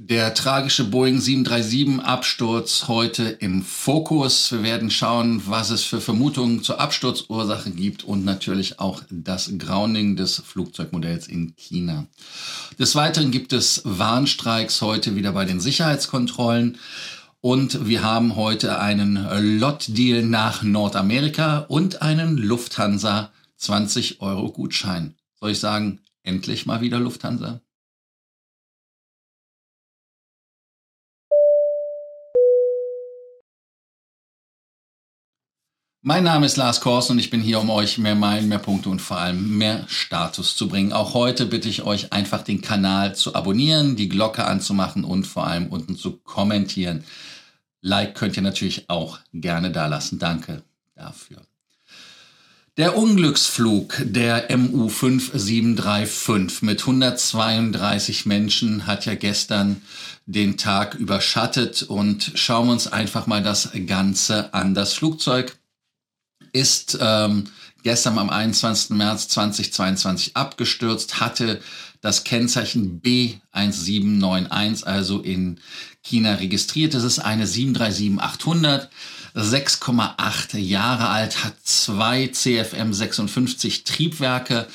Der tragische Boeing 737-Absturz heute im Fokus. Wir werden schauen, was es für Vermutungen zur Absturzursache gibt und natürlich auch das Grounding des Flugzeugmodells in China. Des Weiteren gibt es Warnstreiks heute wieder bei den Sicherheitskontrollen. Und wir haben heute einen Lot-Deal nach Nordamerika und einen Lufthansa 20 Euro Gutschein. Soll ich sagen, endlich mal wieder Lufthansa? Mein Name ist Lars Kors und ich bin hier, um euch mehr Meilen, mehr Punkte und vor allem mehr Status zu bringen. Auch heute bitte ich euch einfach den Kanal zu abonnieren, die Glocke anzumachen und vor allem unten zu kommentieren. Like könnt ihr natürlich auch gerne da lassen. Danke dafür. Der Unglücksflug der MU 5735 mit 132 Menschen hat ja gestern den Tag überschattet und schauen wir uns einfach mal das Ganze an. Das Flugzeug ist ähm, gestern am 21. März 2022 abgestürzt, hatte das Kennzeichen B1791, also in China registriert. Das ist eine 737-800, 6,8 Jahre alt, hat zwei CFM 56 Triebwerke.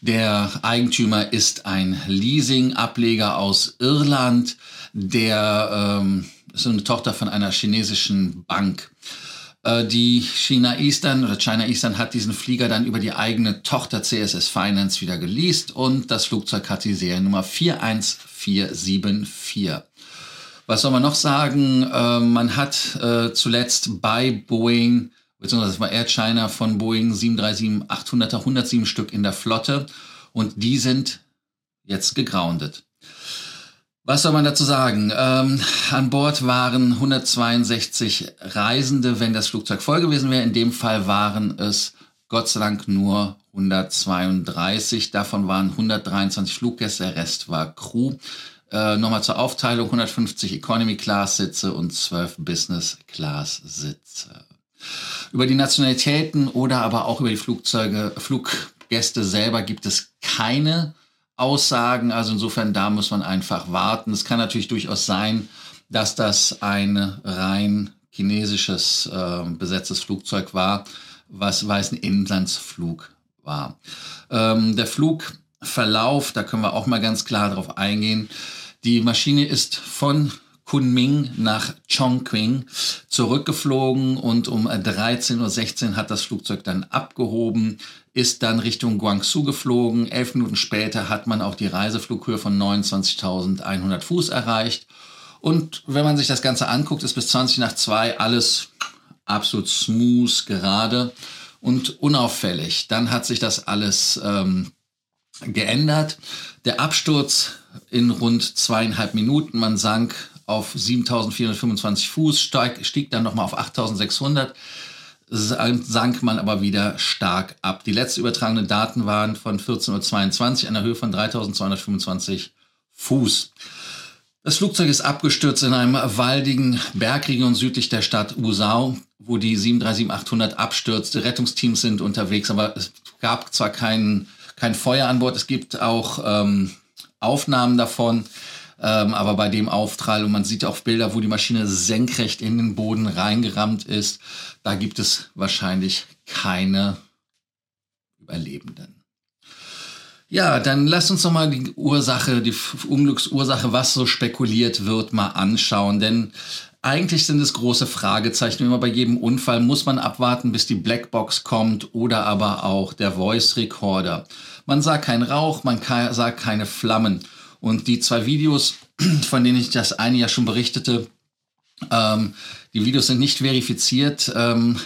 Der Eigentümer ist ein Leasing-Ableger aus Irland, der ähm, ist eine Tochter von einer chinesischen Bank. Äh, die China Eastern oder China Eastern hat diesen Flieger dann über die eigene Tochter CSS Finance wieder geleast und das Flugzeug hat die Seriennummer 41474. Was soll man noch sagen? Äh, man hat äh, zuletzt bei Boeing, beziehungsweise bei Air China von Boeing 737-800er 107 Stück in der Flotte und die sind jetzt gegroundet. Was soll man dazu sagen? Ähm, an Bord waren 162 Reisende, wenn das Flugzeug voll gewesen wäre. In dem Fall waren es Gott sei Dank nur 132. Davon waren 123 Fluggäste, der Rest war Crew. Äh, Nochmal zur Aufteilung, 150 Economy Class Sitze und 12 Business Class Sitze. Über die Nationalitäten oder aber auch über die Flugzeuge, Fluggäste selber gibt es keine Aussagen. Also insofern, da muss man einfach warten. Es kann natürlich durchaus sein, dass das ein rein chinesisches äh, besetztes Flugzeug war, was, weil es ein Inlandsflug war. Ähm, der Flugverlauf, da können wir auch mal ganz klar darauf eingehen. Die Maschine ist von Kunming nach Chongqing zurückgeflogen und um 13.16 Uhr hat das Flugzeug dann abgehoben, ist dann Richtung Guangzhou geflogen. Elf Minuten später hat man auch die Reiseflughöhe von 29.100 Fuß erreicht. Und wenn man sich das Ganze anguckt, ist bis 20 nach 2 alles absolut smooth, gerade und unauffällig. Dann hat sich das alles ähm, geändert. Der Absturz in rund zweieinhalb Minuten. Man sank auf 7425 Fuß, steig, stieg dann nochmal auf 8600, sank man aber wieder stark ab. Die letzte übertragenen Daten waren von 14.22 Uhr an der Höhe von 3225 Fuß. Das Flugzeug ist abgestürzt in einem waldigen Bergregion südlich der Stadt Usau, wo die 737-800 abstürzte. Rettungsteams sind unterwegs, aber es gab zwar kein, kein Feuer an Bord, es gibt auch ähm, Aufnahmen davon. Ähm, aber bei dem Auftrall, und man sieht auch Bilder, wo die Maschine senkrecht in den Boden reingerammt ist, da gibt es wahrscheinlich keine Überlebenden. Ja, dann lasst uns noch mal die Ursache, die Unglücksursache, was so spekuliert wird, mal anschauen. Denn eigentlich sind es große Fragezeichen. Immer bei jedem Unfall muss man abwarten, bis die Blackbox kommt oder aber auch der Voice Recorder. Man sah keinen Rauch, man sah keine Flammen. Und die zwei Videos, von denen ich das eine ja schon berichtete, ähm, die Videos sind nicht verifiziert, ähm,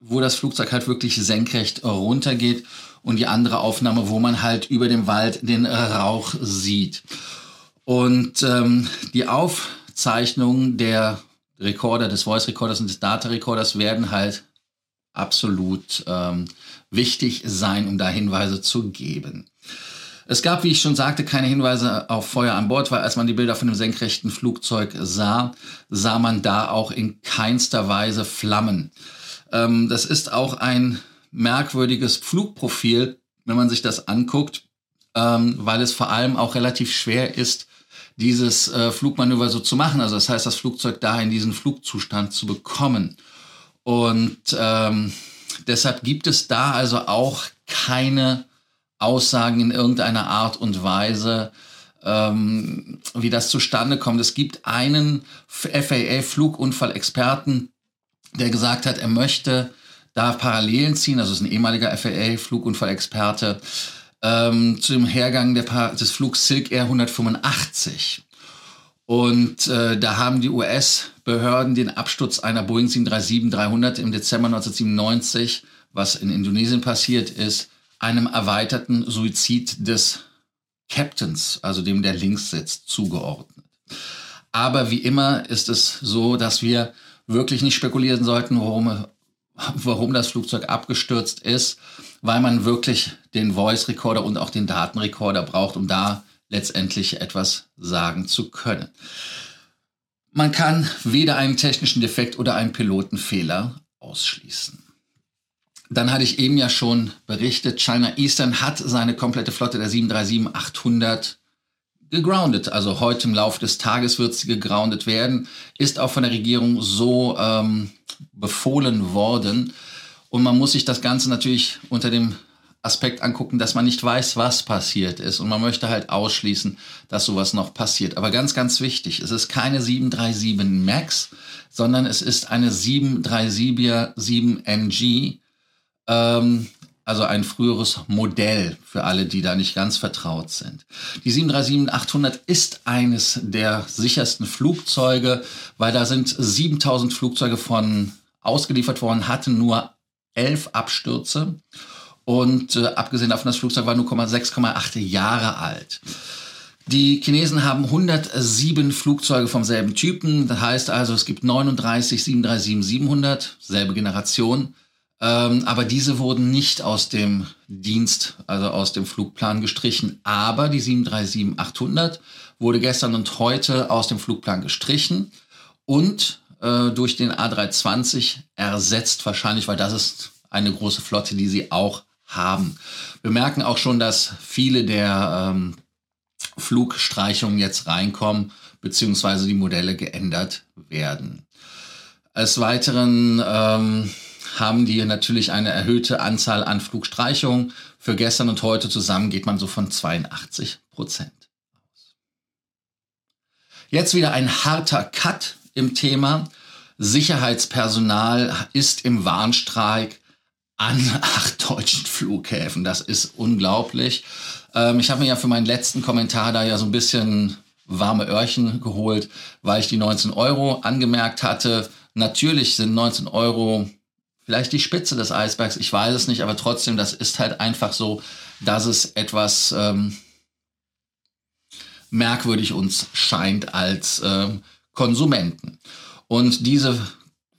wo das Flugzeug halt wirklich senkrecht runtergeht und die andere Aufnahme, wo man halt über dem Wald den Rauch sieht. Und ähm, die Aufzeichnungen der Recorder, des Voice Recorders und des Data Recorders werden halt absolut ähm, wichtig sein, um da Hinweise zu geben. Es gab, wie ich schon sagte, keine Hinweise auf Feuer an Bord, weil als man die Bilder von dem senkrechten Flugzeug sah, sah man da auch in keinster Weise Flammen. Ähm, das ist auch ein merkwürdiges Flugprofil, wenn man sich das anguckt, ähm, weil es vor allem auch relativ schwer ist, dieses äh, Flugmanöver so zu machen. Also das heißt, das Flugzeug da in diesen Flugzustand zu bekommen. Und ähm, deshalb gibt es da also auch keine Aussagen in irgendeiner Art und Weise, ähm, wie das zustande kommt. Es gibt einen FAA-Flugunfallexperten, der gesagt hat, er möchte da Parallelen ziehen, also ist ein ehemaliger FAA-Flugunfallexperte, ähm, zu dem Hergang des Flugs Silk Air 185. Und äh, da haben die US-Behörden den Absturz einer Boeing 737-300 im Dezember 1997, was in Indonesien passiert ist, einem erweiterten Suizid des Captains, also dem der links sitzt, zugeordnet. Aber wie immer ist es so, dass wir wirklich nicht spekulieren sollten, warum, warum das Flugzeug abgestürzt ist, weil man wirklich den Voice Recorder und auch den Datenrekorder braucht, um da letztendlich etwas sagen zu können. Man kann weder einen technischen Defekt oder einen Pilotenfehler ausschließen. Dann hatte ich eben ja schon berichtet, China Eastern hat seine komplette Flotte der 737-800 gegroundet. Also heute im Laufe des Tages wird sie gegroundet werden, ist auch von der Regierung so ähm, befohlen worden. Und man muss sich das Ganze natürlich unter dem Aspekt angucken, dass man nicht weiß, was passiert ist. Und man möchte halt ausschließen, dass sowas noch passiert. Aber ganz, ganz wichtig, es ist keine 737 MAX, sondern es ist eine 737er 7NG ähm, also ein früheres Modell für alle, die da nicht ganz vertraut sind. Die 737-800 ist eines der sichersten Flugzeuge, weil da sind 7000 Flugzeuge von ausgeliefert worden, hatten nur elf Abstürze und äh, abgesehen davon, das Flugzeug war nur 6,8 Jahre alt. Die Chinesen haben 107 Flugzeuge vom selben Typen. Das heißt also, es gibt 39 737-700, selbe Generation. Ähm, aber diese wurden nicht aus dem Dienst, also aus dem Flugplan gestrichen. Aber die 737-800 wurde gestern und heute aus dem Flugplan gestrichen und äh, durch den A320 ersetzt, wahrscheinlich, weil das ist eine große Flotte, die sie auch haben. Wir merken auch schon, dass viele der ähm, Flugstreichungen jetzt reinkommen, beziehungsweise die Modelle geändert werden. Als weiteren ähm, haben die natürlich eine erhöhte Anzahl an Flugstreichungen. Für gestern und heute zusammen geht man so von 82 Prozent aus. Jetzt wieder ein harter Cut im Thema. Sicherheitspersonal ist im Warnstreik an acht deutschen Flughäfen. Das ist unglaublich. Ähm, ich habe mir ja für meinen letzten Kommentar da ja so ein bisschen warme Öhrchen geholt, weil ich die 19 Euro angemerkt hatte. Natürlich sind 19 Euro vielleicht die Spitze des Eisbergs, ich weiß es nicht, aber trotzdem, das ist halt einfach so, dass es etwas ähm, merkwürdig uns scheint als ähm, Konsumenten. Und diese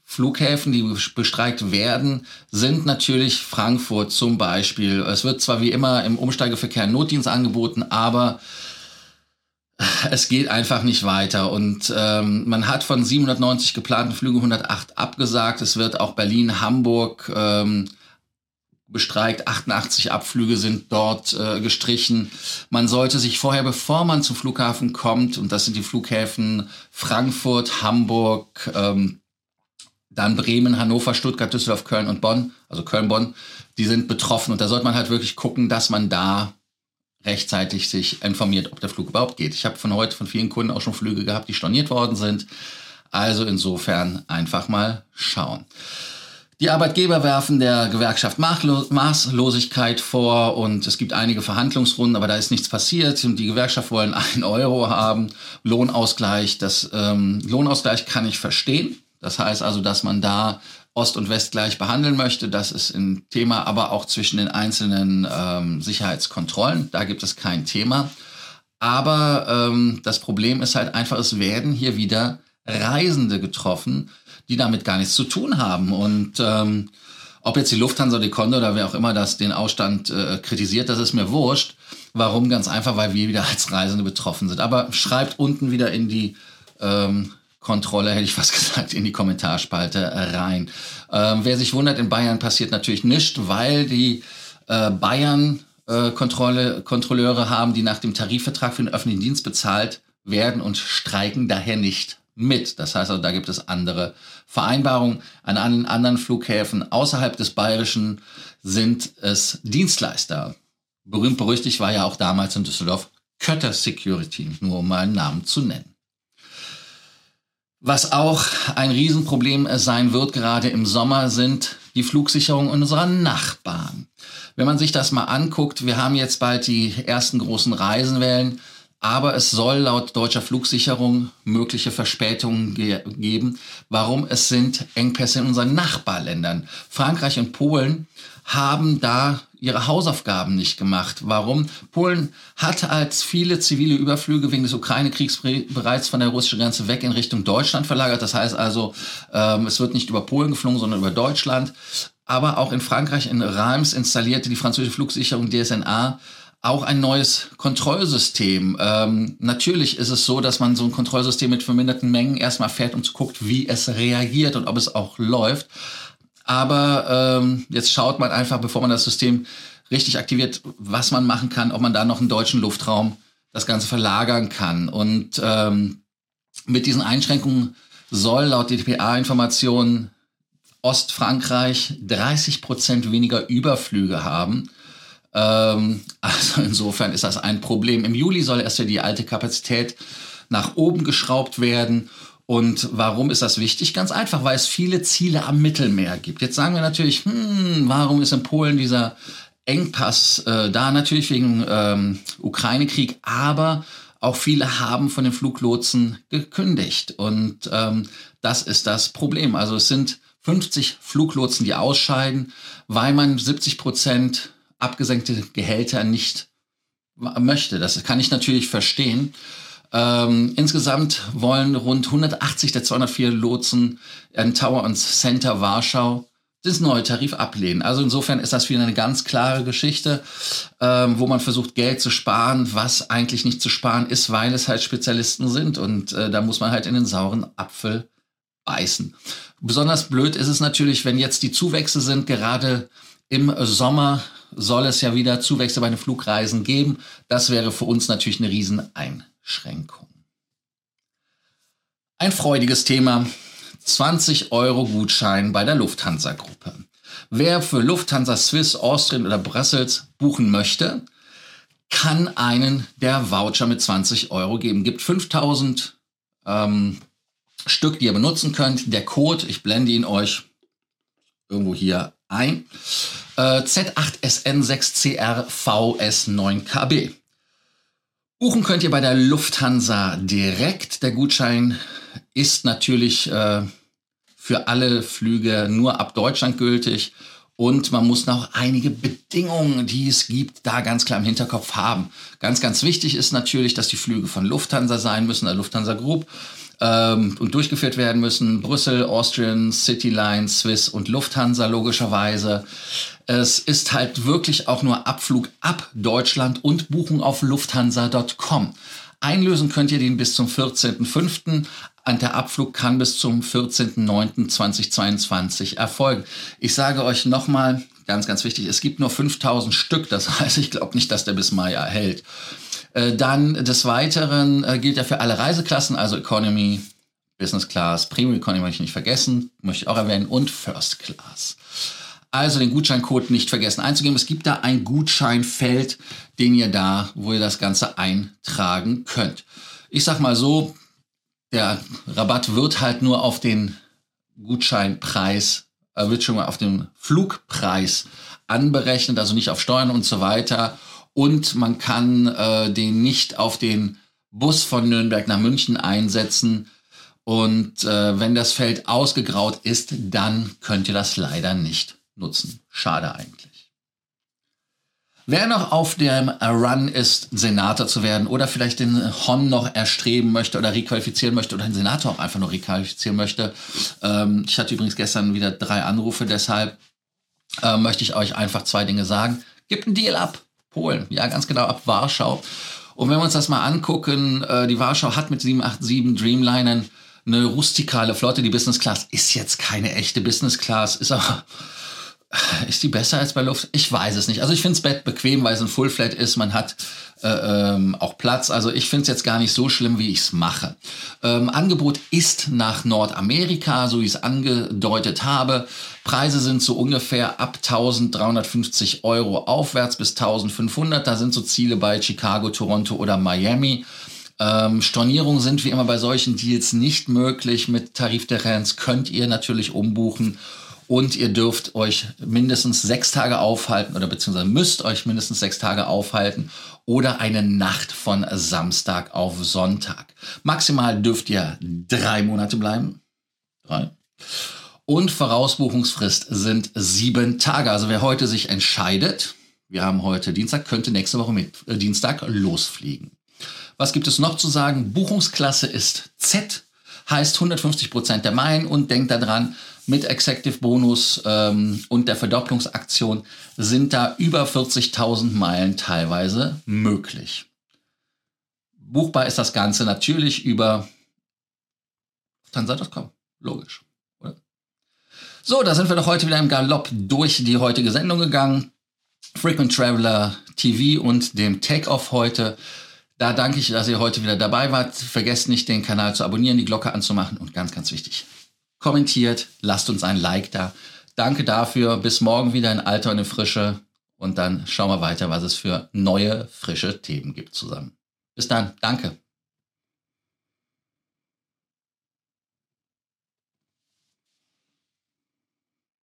Flughäfen, die bestreikt werden, sind natürlich Frankfurt zum Beispiel. Es wird zwar wie immer im Umsteigeverkehr Notdienst angeboten, aber es geht einfach nicht weiter. Und ähm, man hat von 790 geplanten Flügen 108 abgesagt. Es wird auch Berlin, Hamburg ähm, bestreikt. 88 Abflüge sind dort äh, gestrichen. Man sollte sich vorher, bevor man zum Flughafen kommt, und das sind die Flughäfen Frankfurt, Hamburg, ähm, dann Bremen, Hannover, Stuttgart, Düsseldorf, Köln und Bonn, also Köln, Bonn, die sind betroffen. Und da sollte man halt wirklich gucken, dass man da rechtzeitig sich informiert, ob der Flug überhaupt geht. Ich habe von heute von vielen Kunden auch schon Flüge gehabt, die storniert worden sind. Also insofern einfach mal schauen. Die Arbeitgeber werfen der Gewerkschaft Maßlosigkeit vor und es gibt einige Verhandlungsrunden, aber da ist nichts passiert die Gewerkschaft wollen einen Euro haben. Lohnausgleich, das ähm, Lohnausgleich kann ich verstehen. Das heißt also, dass man da Ost und West gleich behandeln möchte. Das ist ein Thema, aber auch zwischen den einzelnen ähm, Sicherheitskontrollen. Da gibt es kein Thema. Aber ähm, das Problem ist halt einfach, es werden hier wieder Reisende getroffen, die damit gar nichts zu tun haben. Und ähm, ob jetzt die Lufthansa, die Konto oder wer auch immer das den Ausstand äh, kritisiert, das ist mir wurscht. Warum? Ganz einfach, weil wir wieder als Reisende betroffen sind. Aber schreibt unten wieder in die ähm, Kontrolle, hätte ich fast gesagt, in die Kommentarspalte rein. Ähm, wer sich wundert, in Bayern passiert natürlich nichts, weil die äh, Bayern äh, Kontrolle, Kontrolleure haben, die nach dem Tarifvertrag für den öffentlichen Dienst bezahlt werden und streiken daher nicht mit. Das heißt also, da gibt es andere Vereinbarungen. An allen anderen Flughäfen außerhalb des Bayerischen sind es Dienstleister. Berühmt berüchtigt war ja auch damals in Düsseldorf Kötter Security, nur um mal einen Namen zu nennen. Was auch ein Riesenproblem sein wird, gerade im Sommer, sind die Flugsicherung unserer Nachbarn. Wenn man sich das mal anguckt, wir haben jetzt bald die ersten großen Reisenwellen, aber es soll laut deutscher Flugsicherung mögliche Verspätungen ge geben. Warum? Es sind Engpässe in unseren Nachbarländern. Frankreich und Polen haben da ihre Hausaufgaben nicht gemacht. Warum? Polen hat als viele zivile Überflüge wegen des Ukraine-Kriegs bereits von der russischen Grenze weg in Richtung Deutschland verlagert. Das heißt also, ähm, es wird nicht über Polen geflogen, sondern über Deutschland. Aber auch in Frankreich, in Reims, installierte die französische Flugsicherung DSNA auch ein neues Kontrollsystem. Ähm, natürlich ist es so, dass man so ein Kontrollsystem mit verminderten Mengen erstmal fährt und guckt, wie es reagiert und ob es auch läuft. Aber ähm, jetzt schaut man einfach, bevor man das System richtig aktiviert, was man machen kann, ob man da noch einen deutschen Luftraum das Ganze verlagern kann. Und ähm, mit diesen Einschränkungen soll laut DPA-Informationen Ostfrankreich 30 Prozent weniger Überflüge haben. Ähm, also insofern ist das ein Problem. Im Juli soll erst die alte Kapazität nach oben geschraubt werden. Und warum ist das wichtig? Ganz einfach, weil es viele Ziele am Mittelmeer gibt. Jetzt sagen wir natürlich, hm, warum ist in Polen dieser Engpass äh, da? Natürlich wegen ähm, Ukraine-Krieg, aber auch viele haben von den Fluglotsen gekündigt. Und ähm, das ist das Problem. Also es sind 50 Fluglotsen, die ausscheiden, weil man 70 Prozent abgesenkte Gehälter nicht möchte. Das kann ich natürlich verstehen. Ähm, insgesamt wollen rund 180 der 204 Lotsen in Tower und Center Warschau das neue Tarif ablehnen. Also insofern ist das wieder eine ganz klare Geschichte, ähm, wo man versucht, Geld zu sparen, was eigentlich nicht zu sparen ist, weil es halt Spezialisten sind. Und äh, da muss man halt in den sauren Apfel beißen. Besonders blöd ist es natürlich, wenn jetzt die Zuwächse sind. Gerade im Sommer soll es ja wieder Zuwächse bei den Flugreisen geben. Das wäre für uns natürlich eine Rieseneinschränkung. Ein freudiges Thema. 20 Euro Gutschein bei der Lufthansa-Gruppe. Wer für Lufthansa, Swiss, Austrian oder Brussels buchen möchte, kann einen der Voucher mit 20 Euro geben. Gibt 5000 ähm, Stück, die ihr benutzen könnt. Der Code, ich blende ihn euch irgendwo hier ein. Äh, Z8SN6CRVS9KB. Buchen könnt ihr bei der Lufthansa direkt. Der Gutschein ist natürlich äh, für alle Flüge nur ab Deutschland gültig. Und man muss noch einige Bedingungen, die es gibt, da ganz klar im Hinterkopf haben. Ganz, ganz wichtig ist natürlich, dass die Flüge von Lufthansa sein müssen, der Lufthansa Group ähm, und durchgeführt werden müssen. Brüssel, Austrian, Cityline, Swiss und Lufthansa logischerweise. Es ist halt wirklich auch nur Abflug ab Deutschland und Buchung auf lufthansa.com. Einlösen könnt ihr den bis zum 14.05. Und der Abflug kann bis zum 14.09.2022 erfolgen. Ich sage euch nochmal, ganz, ganz wichtig, es gibt nur 5000 Stück. Das heißt, ich glaube nicht, dass der bis Mai erhält. Äh, dann des Weiteren äh, gilt er für alle Reiseklassen, also Economy, Business Class, Premium Economy möchte ich nicht vergessen, möchte ich auch erwähnen, und First Class. Also den Gutscheincode nicht vergessen einzugeben. Es gibt da ein Gutscheinfeld, den ihr da, wo ihr das Ganze eintragen könnt. Ich sag mal so, der Rabatt wird halt nur auf den Gutscheinpreis, äh, wird schon mal auf den Flugpreis anberechnet, also nicht auf Steuern und so weiter und man kann äh, den nicht auf den Bus von Nürnberg nach München einsetzen. Und äh, wenn das Feld ausgegraut ist, dann könnt ihr das leider nicht nutzen. Schade eigentlich. Wer noch auf dem Run ist, Senator zu werden oder vielleicht den Hon noch erstreben möchte oder requalifizieren möchte oder den Senator auch einfach nur requalifizieren möchte. Ähm, ich hatte übrigens gestern wieder drei Anrufe, deshalb äh, möchte ich euch einfach zwei Dinge sagen. Gebt einen Deal ab. Polen, ja, ganz genau, ab Warschau. Und wenn wir uns das mal angucken, äh, die Warschau hat mit 787 Dreamlinern eine rustikale Flotte. Die Business Class ist jetzt keine echte Business Class, ist aber Ist die besser als bei Luft? Ich weiß es nicht. Also ich finde das Bett bequem, weil es ein Full Flat ist. Man hat äh, ähm, auch Platz. Also ich finde es jetzt gar nicht so schlimm, wie ich es mache. Ähm, Angebot ist nach Nordamerika, so wie ich es angedeutet habe. Preise sind so ungefähr ab 1350 Euro aufwärts bis 1500. Da sind so Ziele bei Chicago, Toronto oder Miami. Ähm, Stornierungen sind wie immer bei solchen Deals nicht möglich. Mit Tarifdifferenz könnt ihr natürlich umbuchen und ihr dürft euch mindestens sechs Tage aufhalten oder beziehungsweise müsst euch mindestens sechs Tage aufhalten oder eine Nacht von Samstag auf Sonntag. Maximal dürft ihr drei Monate bleiben. Drei. Und Vorausbuchungsfrist sind sieben Tage. Also wer heute sich entscheidet, wir haben heute Dienstag, könnte nächste Woche mit äh, Dienstag losfliegen. Was gibt es noch zu sagen? Buchungsklasse ist Z, heißt 150 Prozent der Meilen und denkt daran, mit Executive Bonus ähm, und der Verdopplungsaktion sind da über 40.000 Meilen teilweise möglich. Buchbar ist das Ganze natürlich über Tansat.com. Logisch. Oder? So, da sind wir doch heute wieder im Galopp durch die heutige Sendung gegangen. Frequent Traveler TV und dem Take-Off heute. Da danke ich, dass ihr heute wieder dabei wart. Vergesst nicht, den Kanal zu abonnieren, die Glocke anzumachen und ganz, ganz wichtig, kommentiert, lasst uns ein Like da. Danke dafür. Bis morgen wieder in Alter und in Frische. Und dann schauen wir weiter, was es für neue, frische Themen gibt zusammen. Bis dann. Danke.